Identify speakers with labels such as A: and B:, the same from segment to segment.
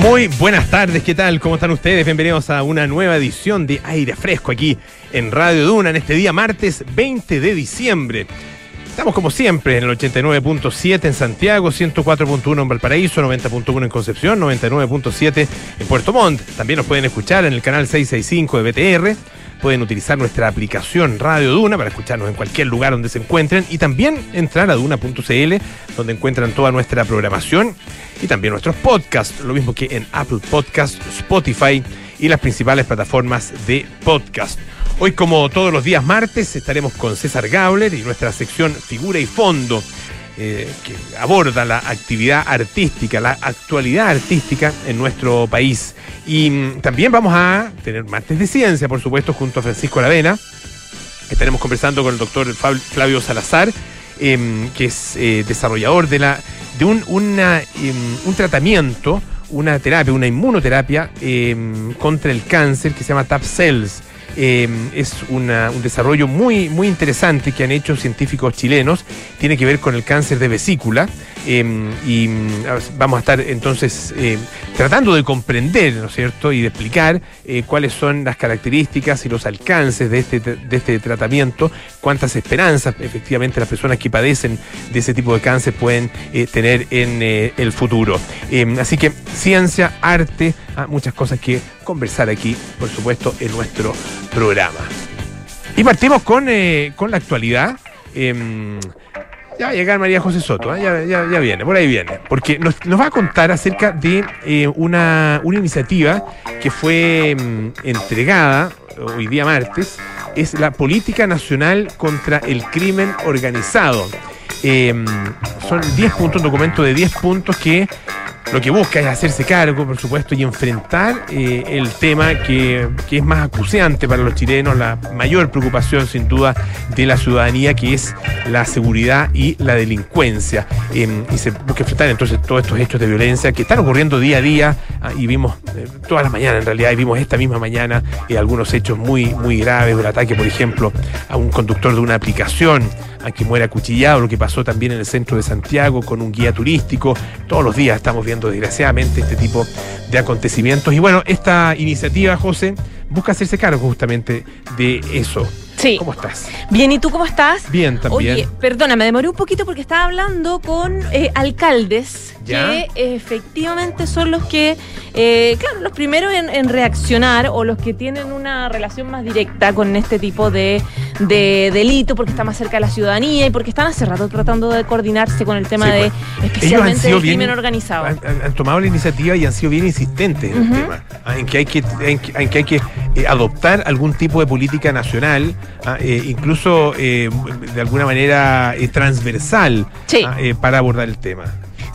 A: Muy buenas tardes, ¿qué tal? ¿Cómo están ustedes? Bienvenidos a una nueva edición de Aire Fresco aquí en Radio Duna en este día martes 20 de diciembre. Estamos como siempre en el 89.7 en Santiago, 104.1 en Valparaíso, 90.1 en Concepción, 99.7 en Puerto Montt. También nos pueden escuchar en el canal 665 de BTR. Pueden utilizar nuestra aplicación Radio Duna para escucharnos en cualquier lugar donde se encuentren y también entrar a duna.cl donde encuentran toda nuestra programación y también nuestros podcasts, lo mismo que en Apple Podcasts, Spotify y las principales plataformas de podcast. Hoy, como todos los días martes, estaremos con César Gabler y nuestra sección Figura y Fondo, eh, que aborda la actividad artística, la actualidad artística en nuestro país. Y mm, también vamos a tener martes de ciencia, por supuesto, junto a Francisco Aravena. Estaremos conversando con el doctor Flavio Salazar, em, que es eh, desarrollador de, la, de un, em, un tratamiento, una terapia, una inmunoterapia em, contra el cáncer que se llama TAP Cells. Es una, un desarrollo muy, muy interesante que han hecho científicos chilenos. Tiene que ver con el cáncer de vesícula. Em, y mm, vamos a estar entonces eh, tratando de comprender, ¿no es cierto?, y de explicar eh, cuáles son las características y los alcances de este, de este tratamiento, cuántas esperanzas efectivamente las personas que padecen de ese tipo de cáncer pueden eh, tener en el futuro. Em, así que ciencia, arte, ah, muchas cosas que conversar aquí, por supuesto, en nuestro programa. Y partimos con, con la actualidad. Ya va a llegar María José Soto, ¿eh? ya, viene, por ahí viene. Porque nos, va a contar acerca de eh, una, iniciativa que fue mm, entregada hoy día martes, es la Política Nacional contra el Crimen Organizado. Em, son 10 puntos, un documento de 10 puntos que lo que busca es hacerse cargo, por supuesto, y enfrentar eh, el tema que, es más acuciante para los chilenos, la mayor preocupación sin duda de la ciudadanía, que es la seguridad y la delincuencia. Em, y se busca enfrentar entonces todos estos hechos de violencia que están ocurriendo día a día, ah, y vimos eh, todas las mañanas en realidad, y vimos esta misma mañana eh, algunos hechos muy, muy graves, un ataque, por ejemplo, a un conductor de una aplicación a que muera acuchillado, lo que pasó también en el centro de Santiago con un guía turístico. Todos los días estamos viendo desgraciadamente este tipo de acontecimientos. Y bueno, esta iniciativa, José, busca hacerse cargo justamente de eso.
B: Sí.
A: ¿Cómo estás?
B: Bien, ¿y tú cómo estás?
A: Bien, también.
B: Oye, perdona, me demoré un poquito porque estaba hablando con eh, alcaldes que efectivamente son los que, eh, claro, los primeros en, reaccionar o los que tienen una relación más directa con este tipo de, delito porque está más cerca de la ciudadanía y porque están hace rato tratando de coordinarse con el tema de,
A: pues. especialmente del crimen organizado. Han, tomado la iniciativa y han sido bien insistentes en el tema, ah, en que hay que, en que, hay que eh, adoptar algún tipo de política nacional Ah, eh, incluso eh, de alguna manera transversal ah, para abordar el tema.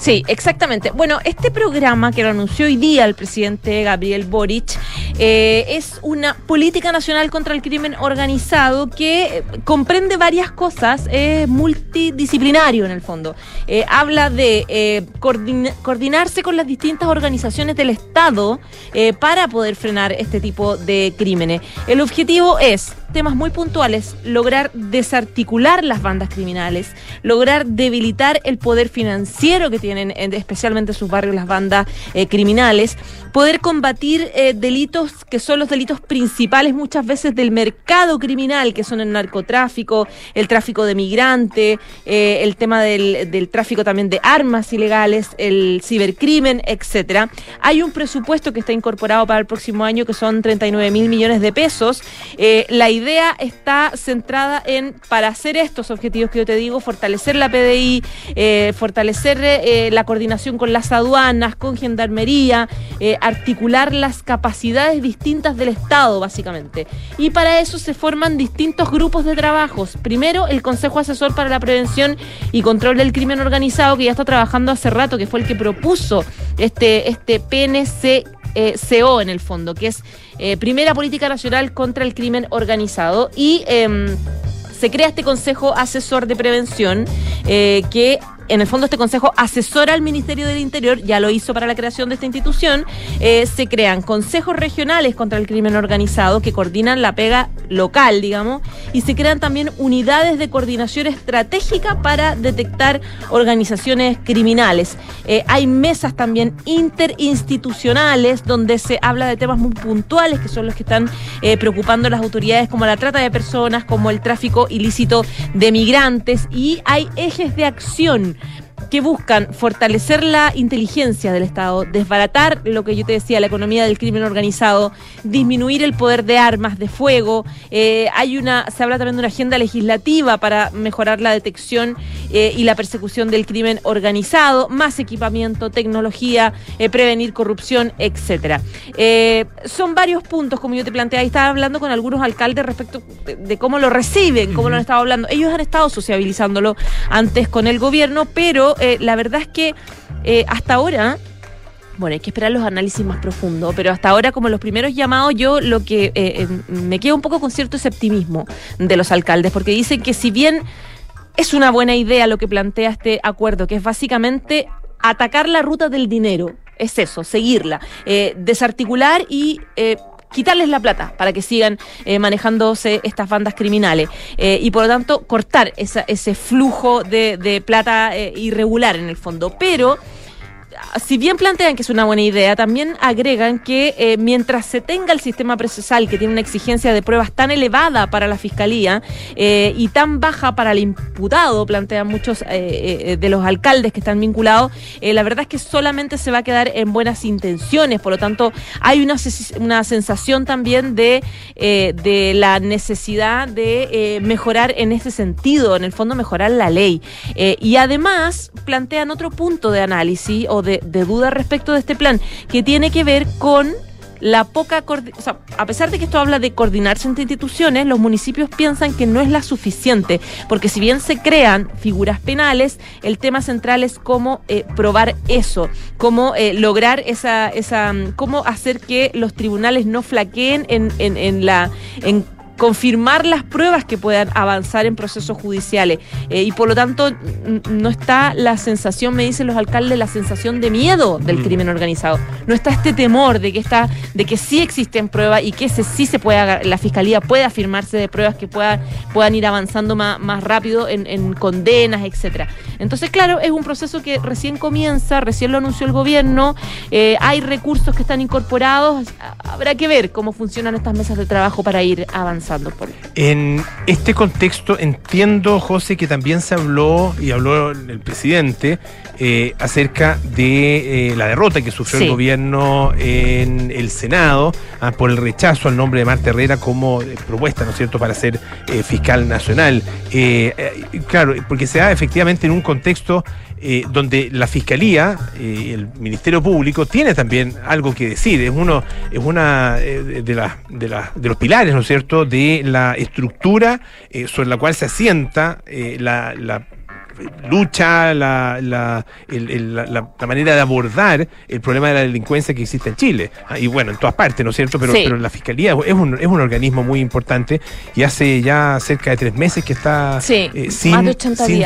B: Sí, exactamente. Bueno, este programa que lo anunció hoy día el presidente Gabriel Boric es una política nacional contra el crimen organizado que comprende varias cosas, es multidisciplinario en el fondo. habla de coordinarse con las distintas organizaciones del Estado para poder frenar este tipo de crímenes. El objetivo es temas muy puntuales, lograr desarticular las bandas criminales, lograr debilitar el poder financiero que tienen especialmente sus barrios las bandas eh, criminales, poder combatir eh, delitos que son los delitos principales muchas veces del mercado criminal, que son el narcotráfico, el tráfico de migrantes, eh, el tema del, del, tráfico también de armas ilegales, el cibercrimen, etcétera. Hay un presupuesto que está incorporado para el próximo año que son 39 mil millones de pesos. la idea está centrada en, para hacer estos objetivos que yo te digo, fortalecer la PDI, eh, fortalecer eh, la coordinación con las aduanas, con gendarmería, eh, articular las capacidades distintas del Estado, básicamente. Y para eso se forman distintos grupos de trabajos. Primero, el Consejo Asesor para la Prevención y Control del Crimen Organizado, que ya está trabajando hace rato, que fue el que propuso este, este PNC eh, CO en el fondo, que es eh, Primera Política Nacional contra el Crimen Organizado. Y em, se crea este Consejo Asesor de Prevención eh, que en el fondo este consejo asesora al Ministerio del Interior, ya lo hizo para la creación de esta institución, eh, se crean consejos regionales contra el crimen organizado que coordinan la pega local, digamos, y se crean también unidades de coordinación estratégica para detectar organizaciones criminales. Eh, hay mesas también interinstitucionales donde se habla de temas muy puntuales que son los que están eh, preocupando a las autoridades como la trata de personas, como el tráfico ilícito de migrantes y hay ejes de acción que buscan fortalecer la inteligencia del Estado, desbaratar lo que yo te decía, la economía del crimen organizado, disminuir el poder de armas de fuego. Eh, hay una, se habla también de una agenda legislativa para mejorar la detección eh, y la persecución del crimen organizado, más equipamiento, tecnología, eh, prevenir corrupción, etcétera. son varios puntos, como yo te planteaba, y estaba hablando con algunos alcaldes respecto de, cómo lo reciben, cómo lo han estado hablando. Ellos han estado sociabilizándolo antes con el gobierno, pero eh, la verdad es que eh, hasta ahora bueno, hay que esperar los análisis más profundos, pero hasta ahora, como los primeros llamados, yo lo que eh, me quedo un poco con cierto esceptimismo de los alcaldes, porque dicen que si bien es una buena idea lo que plantea este acuerdo, que es básicamente atacar la ruta del dinero, es eso, seguirla, desarticular y quitarles la plata para que sigan eh, manejándose estas bandas criminales eh, y por lo tanto cortar ese flujo de, plata eh, irregular en el fondo. Pero si bien plantean que es una buena idea, también agregan que eh, mientras se tenga el sistema procesal que tiene una exigencia de pruebas tan elevada para la fiscalía eh, y tan baja para el imputado, plantean muchos eh, de los alcaldes que están vinculados, la verdad es que solamente se va a quedar en buenas intenciones. Por lo tanto, hay una, una sensación también de, de la necesidad de mejorar en ese sentido, en el fondo mejorar la ley. y además plantean otro punto de análisis o de, duda respecto de este plan, que tiene que ver con la poca o sea, a pesar de que esto habla de coordinarse entre instituciones, los municipios piensan que no es la suficiente, porque si bien se crean figuras penales, el tema central es cómo eh, probar eso, cómo eh, lograr esa, esa, cómo hacer que los tribunales no flaqueen en, en, en la en confirmar las pruebas que puedan avanzar en procesos judiciales. Eh, y por lo tanto, no está la sensación, me dicen los alcaldes, la sensación de miedo del mm. crimen organizado. No está este temor de que está, de que sí existen pruebas y que ese sí se pueda, la fiscalía pueda afirmarse de pruebas que puedan, puedan ir avanzando más, más rápido en, condenas, etcétera. Entonces, claro, es un proceso que recién comienza, recién lo anunció el gobierno, eh, hay recursos que están incorporados, habrá que ver cómo funcionan estas mesas de trabajo para ir avanzando.
A: En este contexto entiendo, José, que también se habló, y habló el presidente, eh, acerca de eh, la derrota que sufrió el gobierno en el Senado ah, por el rechazo al nombre de Marta Herrera como eh, propuesta, ¿no es cierto?, para ser fiscal nacional. claro, porque se da efectivamente en un contexto eh, donde la Fiscalía, y el Ministerio Público, tiene también algo que decir. Es uno, es una eh, de, las de, de los pilares, ¿no es cierto?, de la estructura eh, sobre la cual se asienta la, la lucha, la, la, la, manera de abordar el problema de la delincuencia que existe en Chile. Ah, y bueno, en todas partes, ¿no es cierto? Pero, pero la Fiscalía es un, es un organismo muy importante y hace ya cerca de tres meses que está sin, sin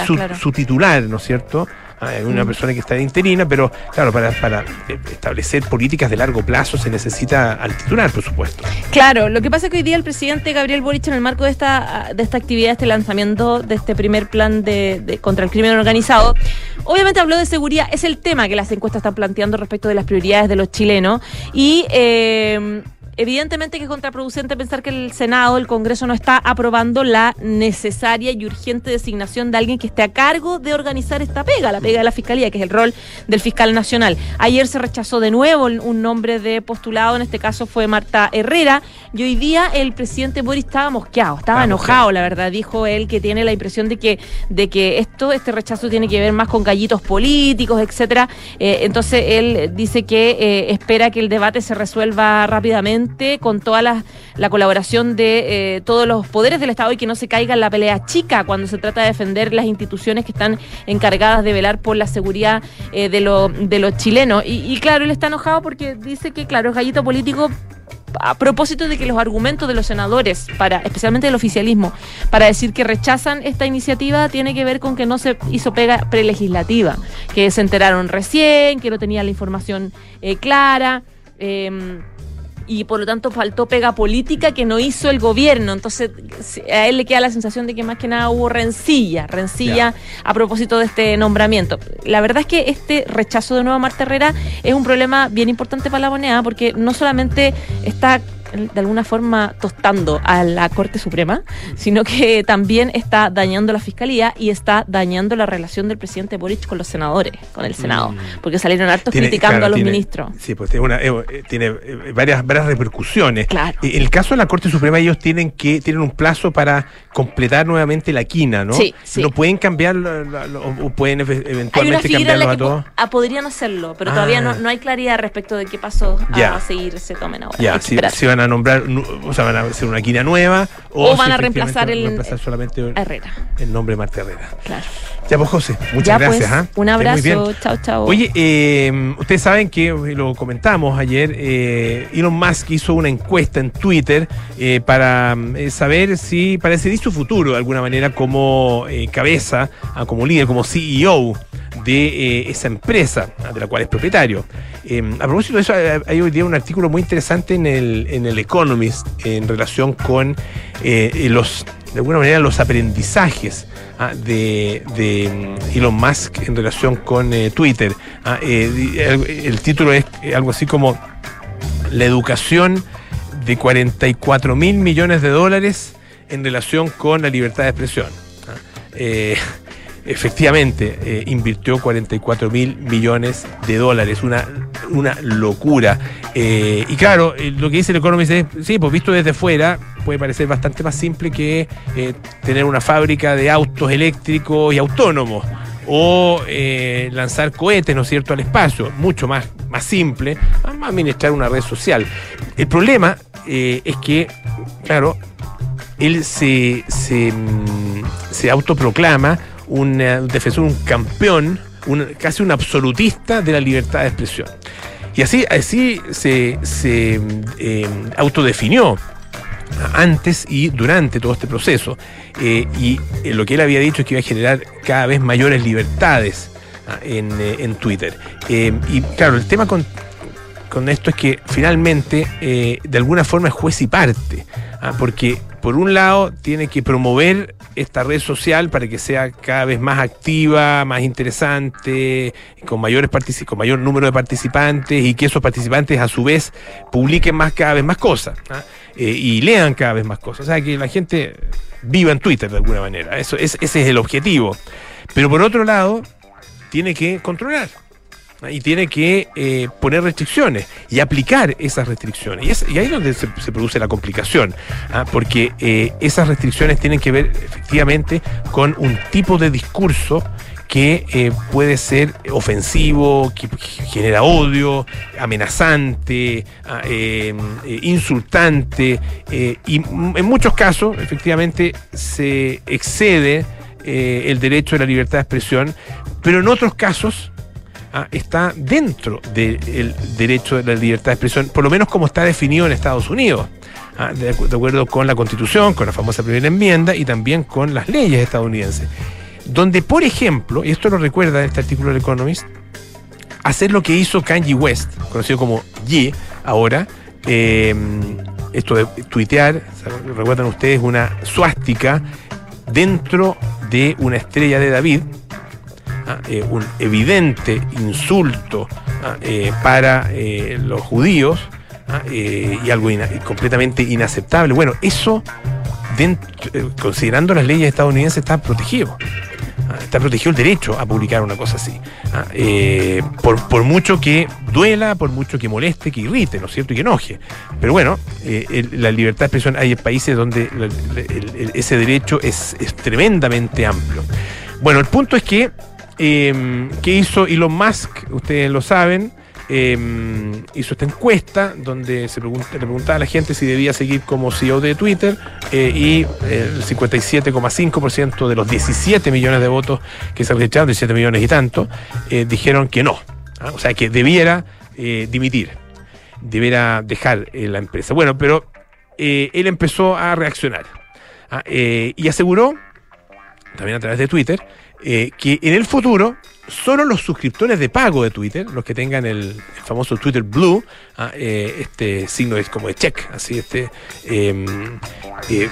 A: su, su, titular, ¿no es cierto? Ah, es una persona que está de interina, pero claro, para, para eh, establecer políticas de largo plazo se necesita al titular, por supuesto.
B: Claro, lo que pasa es que hoy día el presidente Gabriel Boric, en el marco de esta, de esta actividad, este lanzamiento de este primer plan de, contra el crimen organizado, obviamente habló de seguridad, es el tema que las encuestas están planteando respecto de las prioridades de los chilenos, y eh, Evidentemente que es contraproducente pensar que el Senado, el Congreso, no está aprobando la necesaria y urgente designación de alguien que esté a cargo de organizar esta pega, la pega de la Fiscalía, que es el rol del fiscal nacional. Ayer se rechazó de nuevo un nombre de postulado, en este caso fue Marta Herrera, y hoy día el presidente Boris estaba mosqueado, estaba enojado, la verdad, dijo él que tiene la impresión de que, de que esto, este rechazo tiene que ver más con gallitos políticos, etcétera. Eh, entonces él dice que eh, espera que el debate se resuelva rápidamente con toda la, colaboración de eh, todos los poderes del Estado y que no se caiga en la pelea chica cuando se trata de defender las instituciones que están encargadas de velar por la seguridad eh, de, de los chilenos. Y, claro, él está enojado porque dice que, claro, es gallito político a propósito de que los argumentos de los senadores, para especialmente del oficialismo, para decir que rechazan esta iniciativa, tiene que ver con que no se hizo pega prelegislativa, que se enteraron recién, que no tenían la información eh, clara. Eh, y por lo tanto faltó pega política que no hizo el gobierno. Entonces a él le queda la sensación de que más que nada hubo rencilla, rencilla a propósito de este nombramiento. La verdad es que este rechazo de nuevo a Marta Herrera es un problema bien importante para la moneda porque no solamente está de alguna forma tostando a la Corte Suprema, sino que también está dañando la Fiscalía y está dañando la relación del presidente Boric con los senadores, con el Senado, mm. porque salieron hartos criticando a los ministros.
A: Sí, pues tiene, una, eh, eh, tiene eh, varias, varias repercusiones. Claro. En el caso de la Corte Suprema, ellos tienen que tienen un plazo para completar nuevamente la quina, ¿no? Sí, sí. No pueden cambiarlo o pueden eventualmente cambiarlo a todos.
B: Ah, podrían hacerlo, pero todavía no, ah. no, hay claridad respecto de qué paso a, seguir se tomen ahora.
A: Ya, si, van a nombrar, o sea, van a hacer una quina nueva
B: o, van a reemplazar el
A: reemplazar solamente
B: Herrera.
A: el nombre Marta Herrera.
B: Claro.
A: Ya pues José, muchas
B: pues,
A: gracias. ¿ah?
B: Un abrazo, chao, chao.
A: Oye, eh, ustedes saben que lo comentamos ayer, eh, Elon Musk hizo una encuesta en Twitter eh, para eh, saber si, para decidir su futuro de alguna manera como cabeza, ah, como líder, como CEO de esa empresa de la cual es propietario. a propósito de eso, hay hoy día un artículo muy interesante en el, en el Economist en relación con los, de alguna manera, los aprendizajes Ah, de, mm, Elon Musk en relación con eh, Twitter. Ah, eh, el, título es algo así como La educación de 44 mil millones de dólares en relación con la libertad de expresión. Ah, eh, efectivamente eh, invirtió 44 mil millones de dólares, una, una locura. Eh, y claro, eh, lo que dice el Economist es, sí, pues visto desde fuera, puede parecer bastante más simple que tener una fábrica de autos eléctricos y autónomos. O lanzar cohetes, ¿no es cierto?, al espacio. Mucho más, más simple, administrar una red social. El problema es que, claro, él se, se, mm, se autoproclama un defensor, un campeón, casi un absolutista de la libertad de expresión. Y así, así se, eh, autodefinió antes y durante todo este proceso. Eh, y eh, lo que él había dicho es que iba a generar cada vez mayores libertades ah, en, Twitter. y claro, el tema con, con esto es que finalmente, de alguna forma, es juez y parte. Ah, porque por un lado tiene que promover esta red social para que sea cada vez más activa, más interesante, con mayores con mayor número de participantes y que esos participantes a su vez publiquen más cada vez más cosas ¿ah? eh, y lean cada vez más cosas. O sea, que la gente viva en Twitter de alguna manera. Eso, ese es el objetivo. Pero por otro lado, tiene que controlar y tiene que eh, poner restricciones y aplicar esas restricciones. Y, ahí es donde se, produce la complicación, ¿ah? porque eh, esas restricciones tienen que ver efectivamente con un tipo de discurso que eh, puede ser ofensivo, que genera odio, amenazante, ah, insultante, y en muchos casos efectivamente se excede el derecho a la libertad de expresión, pero en otros casos Ah, está dentro del derecho de la libertad de expresión, por lo menos como está definido en Estados Unidos. Ah, de, acuerdo con la Constitución, con la famosa primera enmienda y también con las leyes estadounidenses. Donde, por ejemplo, y esto lo recuerda este artículo del Economist, hacer lo que hizo Kanye West, conocido como Ye ahora, em, esto de tuitear, recuerdan ustedes, una suástica dentro de una estrella de David. Eh, un evidente insulto ¿ah? eh, para eh, los judíos ¿ah? y algo completamente inaceptable. Bueno, eso, considerando las leyes estadounidenses, está protegido. Está protegido el derecho a publicar una cosa así. por, mucho que duela, por mucho que moleste, que irrite, ¿no es cierto? Y que enoje. Pero bueno, la libertad de expresión hay países donde ese derecho es, es tremendamente amplio. Bueno, el punto es que eh, ¿Qué hizo Elon Musk? Ustedes lo saben. Em, hizo esta encuesta donde se le preguntaba a la gente si debía seguir como CEO de Twitter eh, y el 57,5% de los 17 millones de votos que se rechazaron, 17 millones y tanto, eh, dijeron que no. ¿ah? O sea, que debiera eh, dimitir. deberá dejar eh, la empresa. Bueno, pero él empezó a reaccionar ah, y aseguró, también a través de Twitter, que en el futuro solo los suscriptores de pago de Twitter, los que tengan el, famoso Twitter Blue, ah, este signo es como de check, así este em, que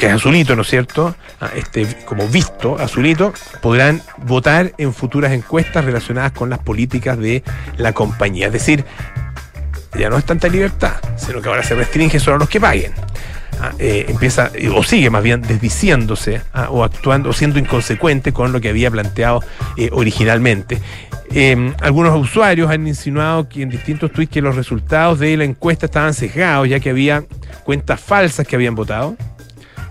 A: es azulito, ¿no es cierto? Ah, este como visto azulito, podrán votar en futuras encuestas relacionadas con las políticas de la compañía. Es decir, ya no es tanta libertad, sino que ahora se restringe solo a los que paguen. Ah, eh, empieza, o sigue más bien desdiciéndose ah, o actuando, o siendo inconsecuente con lo que había planteado eh, originalmente. Em, algunos usuarios han insinuado que en distintos tweets que los resultados de la encuesta estaban sesgados, ya que había cuentas falsas que habían votado.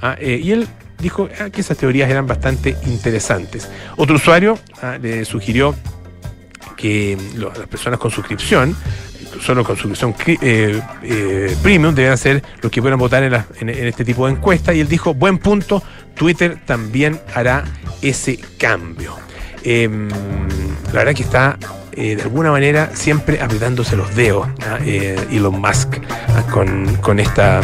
A: Ah, eh, y él dijo que esas teorías eran bastante interesantes. Otro usuario le sugirió que las personas con suscripción solo con suscripción eh, eh, premium deben ser los que puedan votar en, este tipo de encuestas. Y él dijo, buen punto, Twitter también hará ese cambio. Em, la verdad que está eh, de alguna manera siempre apretándose los dedos. Elon Musk ¿ah? con, esta,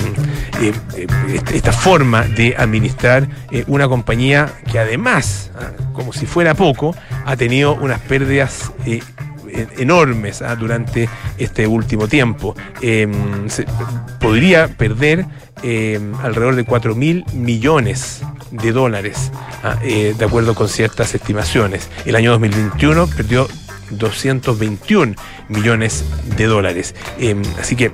A: este, esta forma de administrar una compañía que además, ¿ah? como si fuera poco, ha tenido unas pérdidas enormes ¿ah? durante este último tiempo. Em, podría perder em, alrededor de 4 mil millones de dólares, ¿ah? eh, de acuerdo con ciertas estimaciones. El año 2021 perdió 221 millones de dólares. Em, así que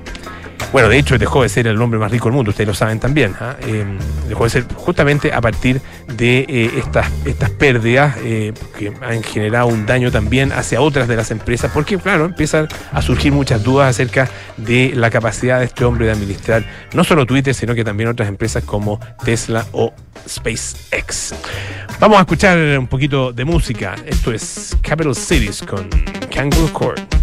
A: bueno, de hecho dejó de ser el hombre más rico del mundo, ustedes lo saben también. ¿ah? Em, dejó de ser justamente a partir de eh, estas, estas pérdidas eh, que han generado un daño también hacia otras de las empresas, porque claro, empiezan a surgir muchas dudas acerca de la capacidad de este hombre de administrar no solo Twitter, sino que también otras empresas como Tesla o SpaceX. Vamos a escuchar un poquito de música. Esto es Capital Cities con Kangaroo Court.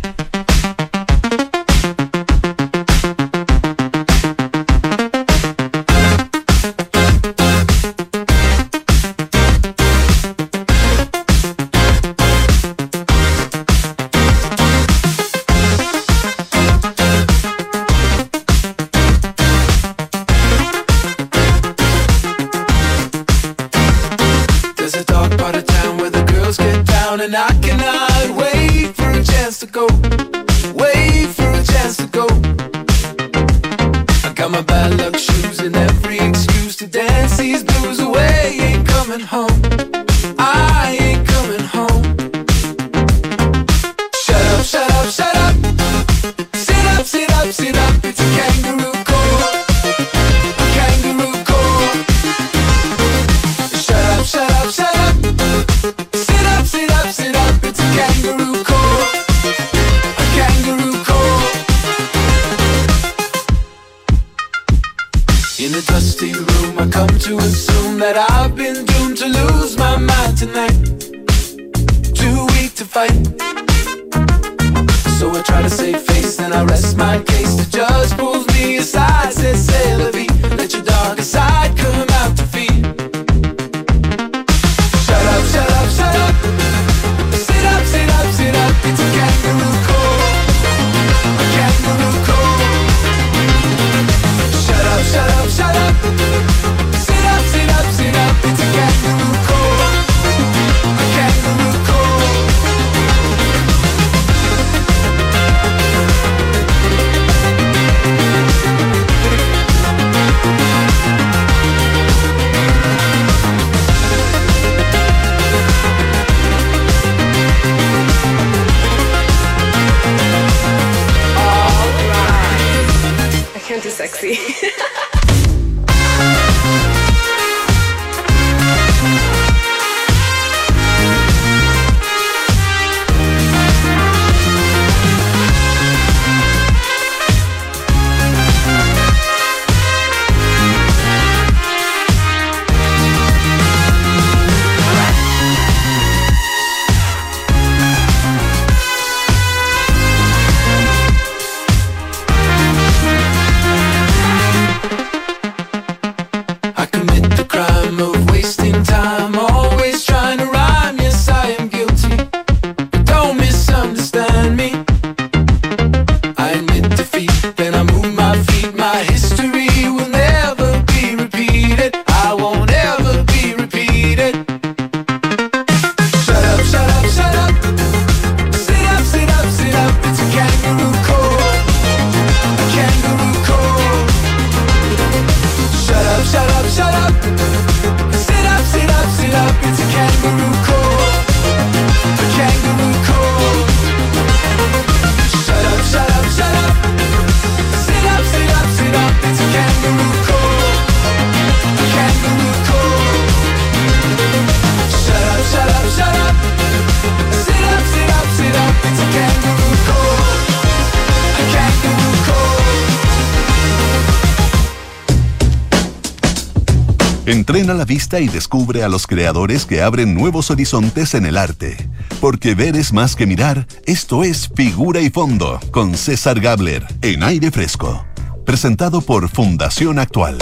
C: Entrena la vista y descubre a los creadores que abren nuevos horizontes en el arte. Porque ver es más que mirar, esto es Figura y Fondo, con César Gabler, en aire fresco. Presentado por Fundación Actual.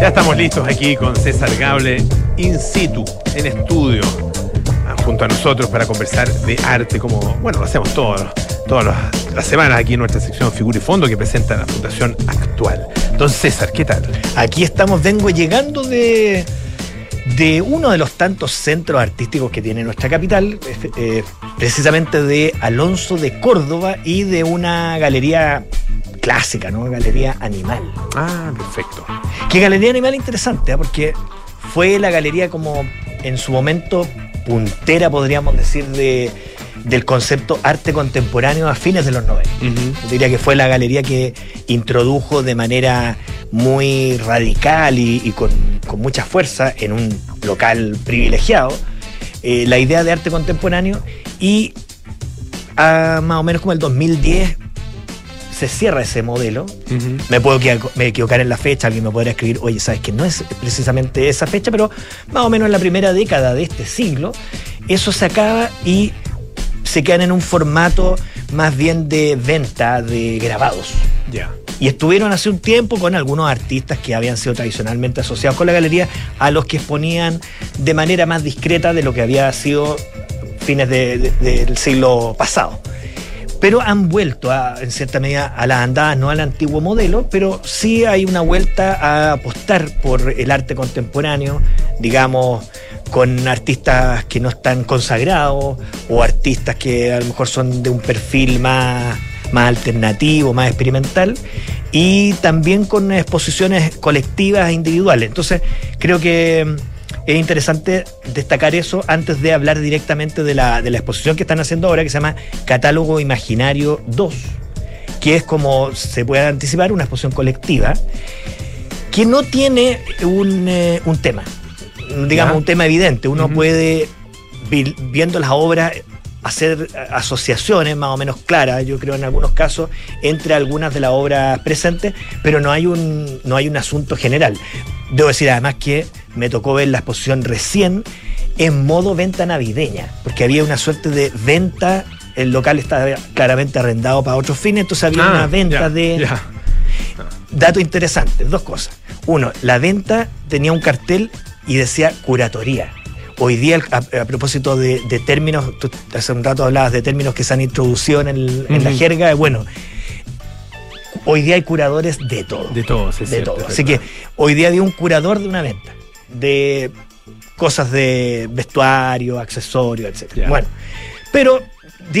A: Ya estamos listos aquí con César Gable in situ, en estudio, ah, junto a nosotros para conversar de arte, como, bueno, lo hacemos todos, todas las semanas aquí en nuestra sección Figura y Fondo que presenta la Fundación Actual. Entonces, César, ¿qué tal?
D: Aquí estamos, vengo llegando de, de uno de los tantos centros artísticos que tiene nuestra capital, eh, precisamente de Alonso de Córdoba y de una galería clásica, ¿no? Galería Animal.
A: Ah, perfecto.
D: Qué galería Animal interesante, ¿eh? porque fue la galería como en su momento puntera, podríamos decir, de, del concepto arte contemporáneo a fines de los 90. Diría que fue la galería que introdujo de manera muy radical y, con, mucha fuerza en un local privilegiado eh, la idea de arte contemporáneo y a más o menos como el 2010 se cierra ese modelo. Me puedo equivocar en la fecha, alguien me podría escribir, oye, sabes que no es precisamente esa fecha, pero más o menos en la primera década de este siglo, eso se acaba y se quedan en un formato más bien de venta de grabados.
A: Ya.
D: Y estuvieron hace un tiempo con algunos artistas que habían sido tradicionalmente asociados con la galería, a los que exponían de manera más discreta de lo que había sido fines del siglo pasado pero han vuelto en cierta medida a las andadas, no al antiguo modelo, pero sí hay una vuelta a apostar por el arte contemporáneo, digamos, con artistas que no están consagrados o artistas que a lo mejor son de un perfil más, más alternativo, más experimental, y también con exposiciones colectivas e individuales. Entonces, creo que es interesante destacar eso antes de hablar directamente de la, de la exposición que están haciendo ahora, que se llama Catálogo Imaginario 2, que es como se puede anticipar una exposición colectiva, que no tiene un, eh, tema, digamos, un tema evidente. Uno puede, viendo las obras, hacer asociaciones más o menos claras, yo creo en algunos casos, entre algunas de las obras presentes, pero no hay un, no hay un asunto general. Debo decir además que me tocó ver la exposición recién en modo venta navideña, porque había una suerte de venta, el local estaba claramente arrendado para otros fines, entonces había una ah, venta de... Dato interesante, dos cosas. Uno, la venta tenía un cartel y decía curatoría. Hoy día, a, propósito de, términos, tú hace un rato hablabas de términos que se han introducido en, la jerga, bueno, hoy día hay curadores de todo.
A: De todo, sí,
D: De todo. Así que hoy día había un curador de una venta, de cosas de vestuario, accesorios, etc. Bueno, pero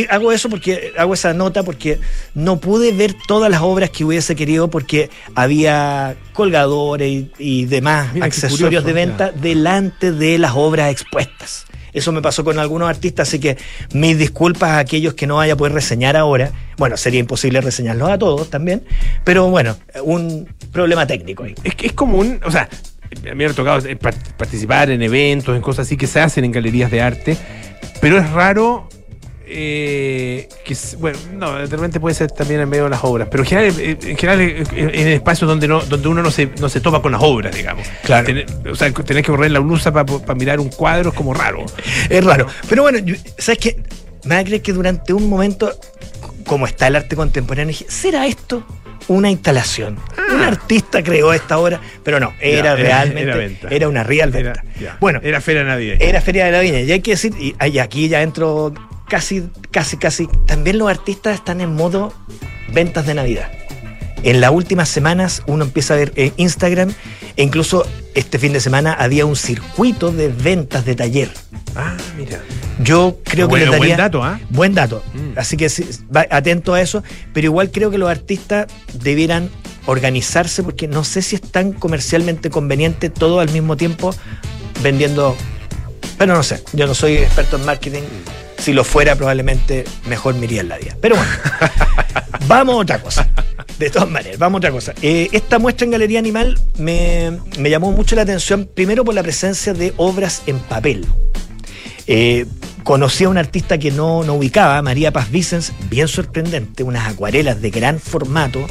D: hago eso porque hago esa nota porque no pude ver todas las obras que hubiese querido porque había colgadores y, demás accesorios de venta delante de las obras expuestas. Eso me pasó con algunos artistas, así que mis disculpas a aquellos que no vaya a poder reseñar ahora. Bueno, sería imposible reseñarlos a todos también, pero bueno, un problema técnico ahí.
A: Es que es común, o sea, a mí me ha tocado participar en eventos, en cosas así que se hacen en galerías de arte, pero es raro eh, que bueno, no, realmente puede ser también en medio de las obras, pero en general, eh, en, general eh, en espacios donde no, donde uno no se, no se topa con las obras, digamos.
D: Claro.
A: o sea, tenés que correr la blusa para mirar un cuadro es como raro.
D: Es raro. Pero bueno, ¿sabes qué? Me va a creer que durante un momento, como está el arte contemporáneo, dije, ¿será esto? una instalación. Ah. Un artista creó esta obra, pero no, era realmente, era, una real venta.
A: bueno, era Feria Navideña.
D: Era Feria de la Viña. Y hay que decir, y aquí ya entro casi, casi, casi, también los artistas están en modo ventas de Navidad. En las últimas semanas uno empieza a ver en Instagram e incluso este fin de semana había un circuito de ventas de taller.
A: Ah, mira.
D: Yo creo que
A: daría, buen dato, ¿ah?
D: Buen dato. Mm. Así que atento a eso, pero igual creo que los artistas debieran organizarse porque no sé si es tan comercialmente conveniente todo al mismo tiempo vendiendo. Pero no sé, yo no soy experto en marketing si lo fuera, probablemente mejor me iría en la vida. Pero bueno, vamos a otra cosa. De todas maneras, vamos a otra cosa. Eh, esta muestra en Galería Animal me, llamó mucho la atención, primero por la presencia de obras en papel. Eh, conocí a una artista que no, ubicaba, María Paz Vicens, bien sorprendente, unas acuarelas de gran formato.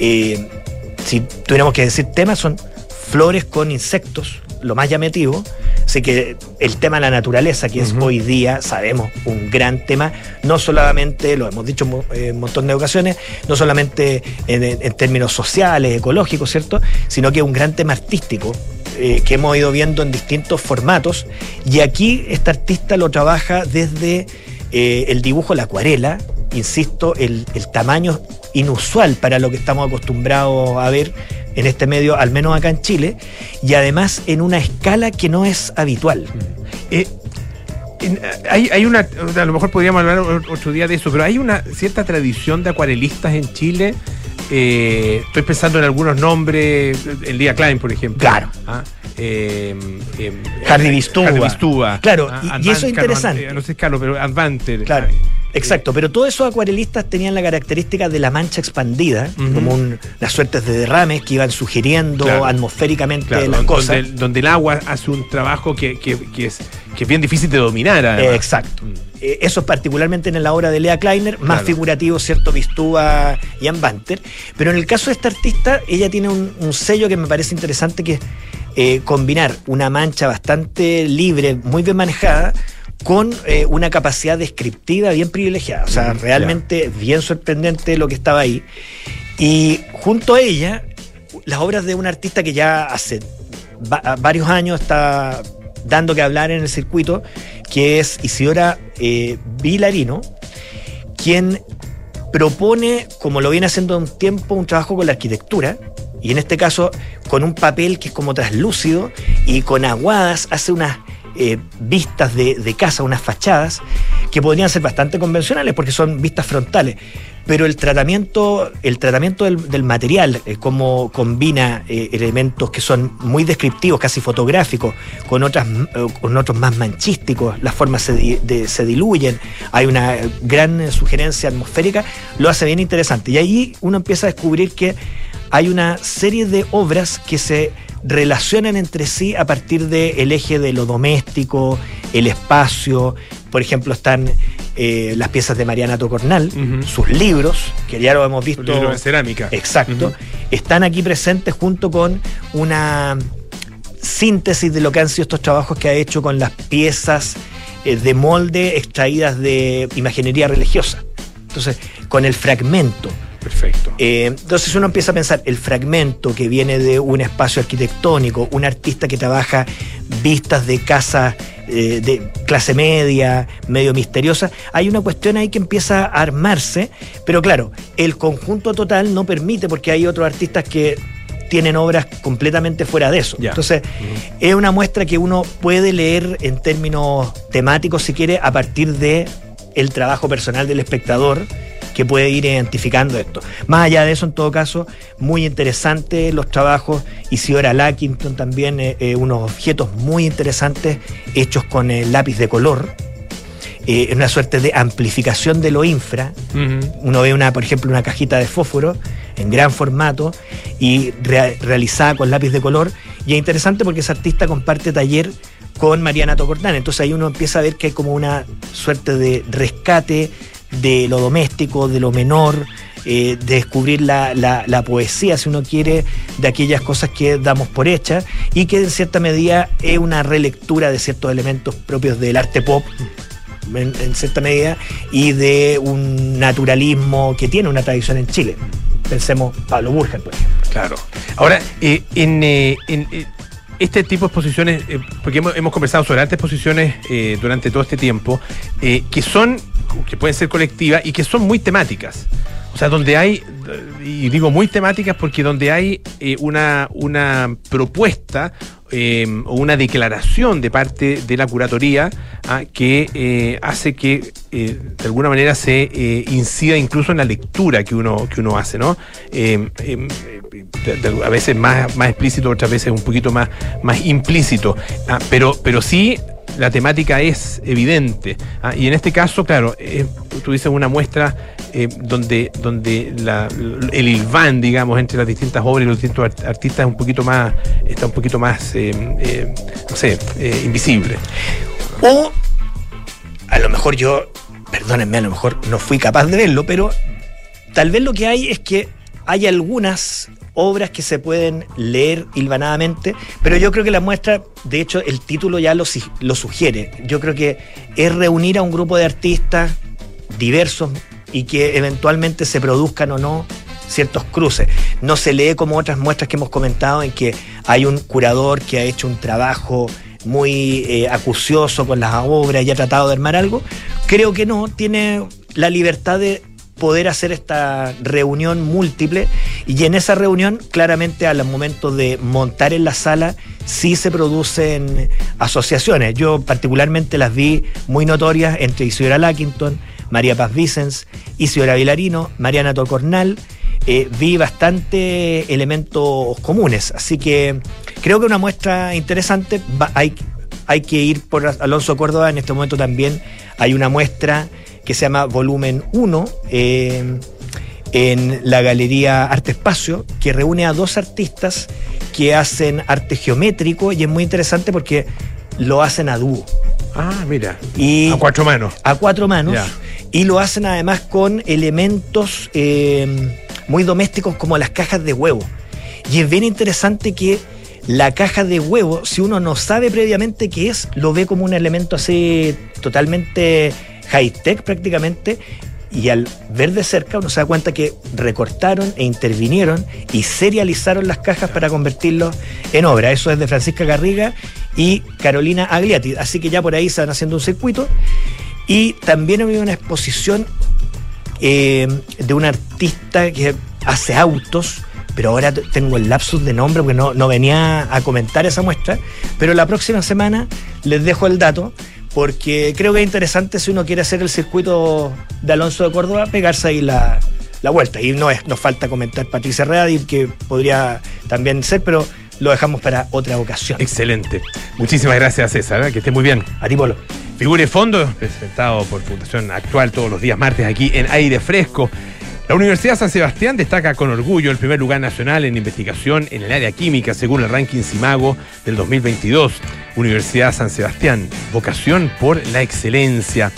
D: Eh, si tuviéramos que decir temas, son flores con insectos, lo más llamativo. Así que el tema de la naturaleza, que es hoy día, sabemos, un gran tema, no solamente, lo hemos dicho en un montón de ocasiones, no solamente en, términos sociales, ecológicos, ¿cierto? Sino que es un gran tema artístico eh, que hemos ido viendo en distintos formatos. Y aquí esta artista lo trabaja desde eh, el dibujo, la acuarela, insisto, el, el tamaño inusual para lo que estamos acostumbrados a ver en este medio, al menos acá en Chile, y además en una escala que no es habitual.
A: Eh, hay, una, a lo mejor podríamos hablar otro día de eso, pero hay una cierta tradición de acuarelistas en Chile. Eh, estoy pensando en algunos nombres, el día Klein, por ejemplo.
D: Claro.
A: ¿Ah? Eh,
D: Claro, ah, y, eso es interesante.
A: no sé, Carlos, pero Advanter.
D: Claro. Exacto, pero todos esos acuarelistas tenían la característica de la mancha expandida, como las suertes de derrames que iban sugiriendo atmosféricamente las cosas.
A: Donde, el agua hace un trabajo que, es, que bien difícil de dominar.
D: exacto. Mm. Eh, eso es particularmente en la obra de Lea Kleiner, más figurativo, ¿cierto? Vistúa y Banter. Pero en el caso de esta artista, ella tiene un, sello que me parece interesante, que es eh, combinar una mancha bastante libre, muy bien manejada, con eh, una capacidad descriptiva bien privilegiada. O sea, realmente bien sorprendente lo que estaba ahí. Y junto a ella, las obras de un artista que ya hace varios años está dando que hablar en el circuito, que es Isidora eh, Vilarino, quien propone, como lo viene haciendo un tiempo, un trabajo con la arquitectura, y en este caso con un papel que es como traslúcido y con aguadas hace unas eh, vistas de, casa, unas fachadas, que podrían ser bastante convencionales porque son vistas frontales. Pero el tratamiento, el tratamiento del, material, eh, como combina eh, elementos que son muy descriptivos, casi fotográficos, con, otras, con otros más manchísticos, las formas se, se diluyen, hay una gran sugerencia atmosférica, lo hace bien interesante. Y ahí uno empieza a descubrir que hay una serie de obras que se relacionan entre sí a partir del eje de lo doméstico, el espacio. Por ejemplo, están eh, las piezas de Mariana Tocornal, sus libros, que ya lo hemos visto.
A: Libros de cerámica.
D: Exacto. Están aquí presentes junto con una síntesis de lo que han sido estos trabajos que ha hecho con las piezas eh, de molde extraídas de imaginería religiosa. Entonces, con el fragmento
A: Perfecto.
D: Eh, entonces uno empieza a pensar el fragmento que viene de un espacio arquitectónico, un artista que trabaja vistas de casa eh, de clase media, medio misteriosa, hay una cuestión ahí que empieza a armarse, pero claro, el conjunto total no permite porque hay otros artistas que tienen obras completamente fuera de eso. Entonces, es una muestra que uno puede leer en términos temáticos, si quiere, a partir de el trabajo personal del espectador que puede ir identificando esto. Más allá de eso, en todo caso, muy interesante los trabajos. Isidora Lackington también, eh, eh, unos objetos muy interesantes hechos con el lápiz de color. Eh, una suerte de amplificación de lo infra. Uno ve una, por ejemplo, una cajita de fósforo en gran formato y realizada con lápiz de color. Y es interesante porque ese artista comparte taller con Mariana Tocordán. Entonces ahí uno empieza a ver que hay como una suerte de rescate de lo doméstico, de lo menor, eh, de descubrir la, la, poesía, si uno quiere, de aquellas cosas que damos por hechas y que en cierta medida es una relectura de ciertos elementos propios del arte pop. En, cierta medida, y de un naturalismo que tiene una tradición en Chile. Pensemos Pablo Burger, por ejemplo.
A: Claro. Ahora, eh, en, eh, este tipo de exposiciones, porque hemos, hemos, conversado sobre altas exposiciones durante todo este tiempo, que son que pueden ser colectivas y que son muy temáticas. O sea, donde hay, y digo muy temáticas porque donde hay eh, una, una propuesta eh, o una declaración de parte de la curatoría ah, que eh, hace que de alguna manera se incida incluso en la lectura que uno, que uno hace, ¿no? a veces más, más explícito, otras veces un poquito más, más implícito. Ah, pero, pero sí la temática es evidente. ¿ah? Y en este caso, claro, eh, dices una muestra eh, donde, donde el ilván, digamos, entre las distintas obras y los distintos artistas es un poquito más, está un poquito más, eh, no sé, invisible.
D: O a lo mejor yo, perdónenme, a lo mejor no fui capaz de verlo, pero tal vez lo que hay es que hay algunas obras que se pueden leer hilvanadamente, pero yo creo que la muestra, de hecho, el título ya lo, lo sugiere. Yo creo que es reunir a un grupo de artistas diversos y que eventualmente se produzcan o no ciertos cruces. No se lee como otras muestras que hemos comentado en que hay un curador que ha hecho un trabajo muy eh, acucioso con las obras y ha tratado de armar algo. Creo que no, tiene la libertad de poder hacer esta reunión múltiple y en esa reunión claramente al momento de montar en la sala sí se producen asociaciones. Yo particularmente las vi muy notorias entre Isidora Lackington, María Paz Vicens, Isidora Vilarino, Mariana Tocornal. Eh, vi bastante elementos comunes, así que creo que una muestra interesante. hay, hay que ir por Alonso Córdoba, en este momento también hay una muestra que se llama Volumen 1 eh, en la Galería Arte Espacio, que reúne a dos artistas que hacen arte geométrico y es muy interesante porque lo hacen a dúo.
A: Ah, mira. Y a cuatro manos.
D: A cuatro manos. Y lo hacen además con elementos eh, muy domésticos como las cajas de huevo. Y es bien interesante que la caja de huevo, si uno no sabe previamente qué es, lo ve como un elemento así totalmente high-tech prácticamente, y al ver de cerca uno se da cuenta que recortaron e intervinieron y serializaron las cajas para convertirlos en obra. Eso es de Francisca Garriga y Carolina Agliati. Así que ya por ahí se van haciendo un circuito. Y también había una exposición eh, de un artista que hace autos, pero ahora tengo el lapsus de nombre porque no, no venía a comentar esa muestra. Pero la próxima semana les dejo el dato porque creo que es interesante si uno quiere hacer el circuito de Alonso de Córdoba, pegarse ahí la, vuelta. Y no es, nos falta comentar Patricia Ready, que podría también ser, pero lo dejamos para otra ocasión.
A: Excelente. Muchísimas gracias, César. ¿eh? Que esté muy bien.
D: A ti, Polo.
A: Figure Fondo, presentado por Fundación Actual todos los días martes aquí en Aire Fresco. La Universidad San Sebastián destaca con orgullo el primer lugar nacional en investigación en el área química según el ranking Simago del 2022. Universidad San Sebastián, vocación por la excelencia.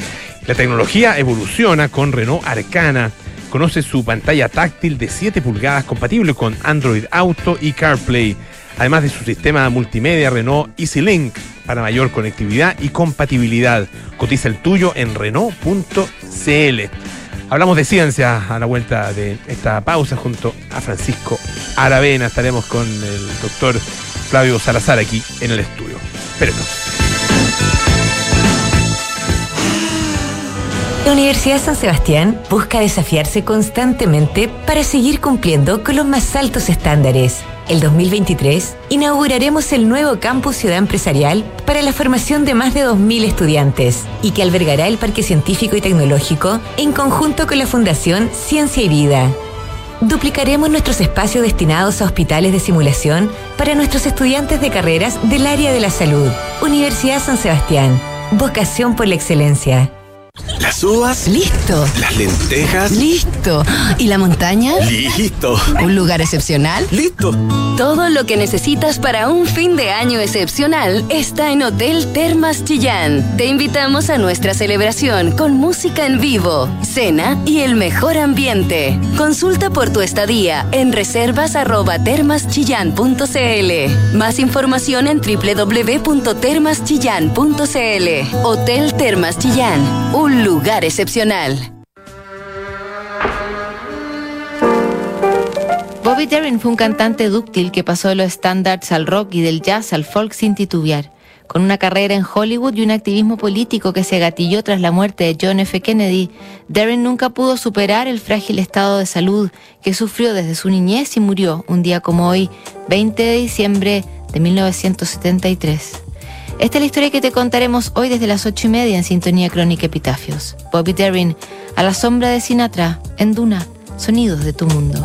A: La tecnología evoluciona con Renault Arcana. Conoce su pantalla táctil de 7 pulgadas compatible con Android Auto y CarPlay, además de su sistema multimedia Renault EasyLink para mayor conectividad y compatibilidad. Cotiza el tuyo en Renault.cl. Hablamos de ciencia a la vuelta de esta pausa junto a Francisco Aravena. Estaremos con el doctor Flavio Salazar aquí en el estudio. Espérenos.
E: La Universidad San Sebastián busca desafiarse constantemente para seguir cumpliendo con los más altos estándares el 2023, inauguraremos el nuevo campus Ciudad Empresarial para la formación de más de 2.000 estudiantes y que albergará el Parque Científico y Tecnológico en conjunto con la Fundación Ciencia y Vida. Duplicaremos nuestros espacios destinados a hospitales de simulación para nuestros estudiantes de carreras del área de la salud. Universidad San Sebastián. Vocación por la excelencia.
F: Las uvas.
E: Listo.
F: Las lentejas.
E: Listo. ¿Y la montaña?
F: Listo.
E: ¿Un lugar excepcional?
F: Listo.
E: Todo lo que necesitas para un fin de año excepcional está en Hotel Termas Chillán. Te invitamos a nuestra celebración con música en vivo, cena y el mejor ambiente. Consulta por tu estadía en reservas@termaschillán.cl. Más información en www.termaschillán.cl. Hotel Termas Chillán un lugar excepcional. Bobby Darin fue un cantante dúctil que pasó de los estándares al rock y del jazz al folk sin titubear. Con una carrera en Hollywood y un activismo político que se gatilló tras la muerte de John F. Kennedy, Darren nunca pudo superar el frágil estado de salud que sufrió desde su niñez y murió un día como hoy, 20 de diciembre de 1973. Esta es la historia que te contaremos hoy desde las ocho y media en Sintonía Crónica Epitafios. Bobby Darin, a la sombra de Sinatra, en Duna, sonidos de tu mundo.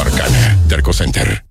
G: Arcana. Derco Center.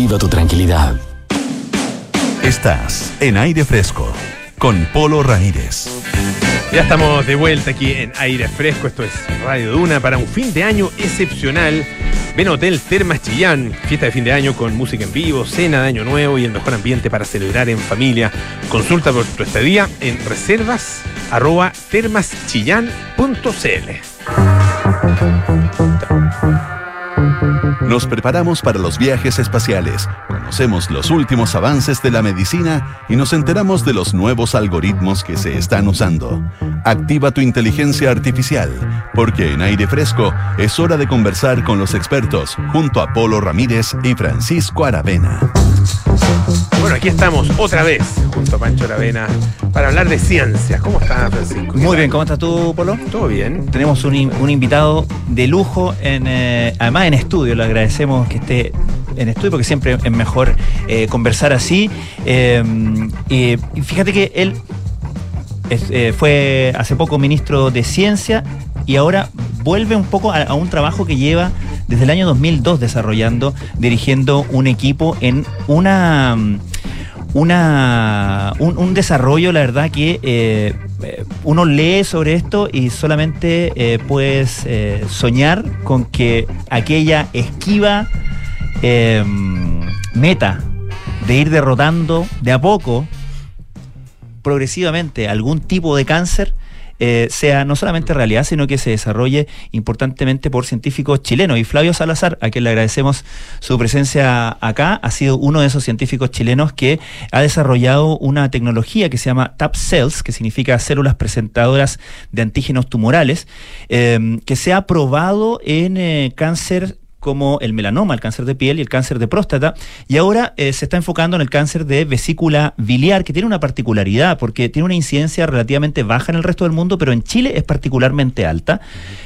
H: tu tranquilidad.
C: Estás en aire fresco con Polo Ramírez.
A: Ya estamos de vuelta aquí en Aire Fresco. Esto es Radio Duna para un fin de año excepcional. Ven a Hotel Termas Chillán, fiesta de fin de año con música en vivo, cena de año nuevo y el mejor ambiente para celebrar en familia. Consulta por tu estadía en reservas arroba termaschillán.cl.
C: Nos preparamos para los viajes espaciales, conocemos los últimos avances de la medicina y nos enteramos de los nuevos algoritmos que se están usando. Activa tu inteligencia artificial, porque en aire fresco es hora de conversar con los expertos junto a Polo Ramírez y Francisco Aravena.
A: Bueno, aquí estamos otra vez junto a Pancho Aravena para hablar de ciencias. ¿Cómo estás, Francisco?
I: Muy bien, ¿cómo estás tú, Polo?
A: ¿Todo bien?
I: Tenemos un, in- un invitado de lujo, en, eh, además en estudio. Le agradecemos que esté en estudio porque siempre es mejor eh, conversar así. Eh, fíjate que él eh, fue hace poco ministro de Ciencia y ahora vuelve un poco a, a un trabajo que lleva desde el año 2002 desarrollando, dirigiendo un equipo en una mm, una, un, un desarrollo, la verdad, que eh, eh, uno lee sobre esto y solamente eh, puedes soñar con que aquella esquiva eh, meta de ir derrotando de a poco, progresivamente, algún tipo de cáncer, eh, sea no solamente realidad, sino que se desarrolle importantemente por científicos chilenos. Y Flavio Salazar, a quien le agradecemos su presencia acá, ha sido uno de esos científicos chilenos que ha desarrollado una tecnología que se llama TAP Cells, que significa células presentadoras de antígenos tumorales, eh, que se ha probado en eh, cáncer como el melanoma, el cáncer de piel y el cáncer de próstata, y ahora eh, se está enfocando en el cáncer de vesícula biliar, que tiene una particularidad, porque tiene una incidencia relativamente baja en el resto del mundo, pero en Chile es particularmente alta,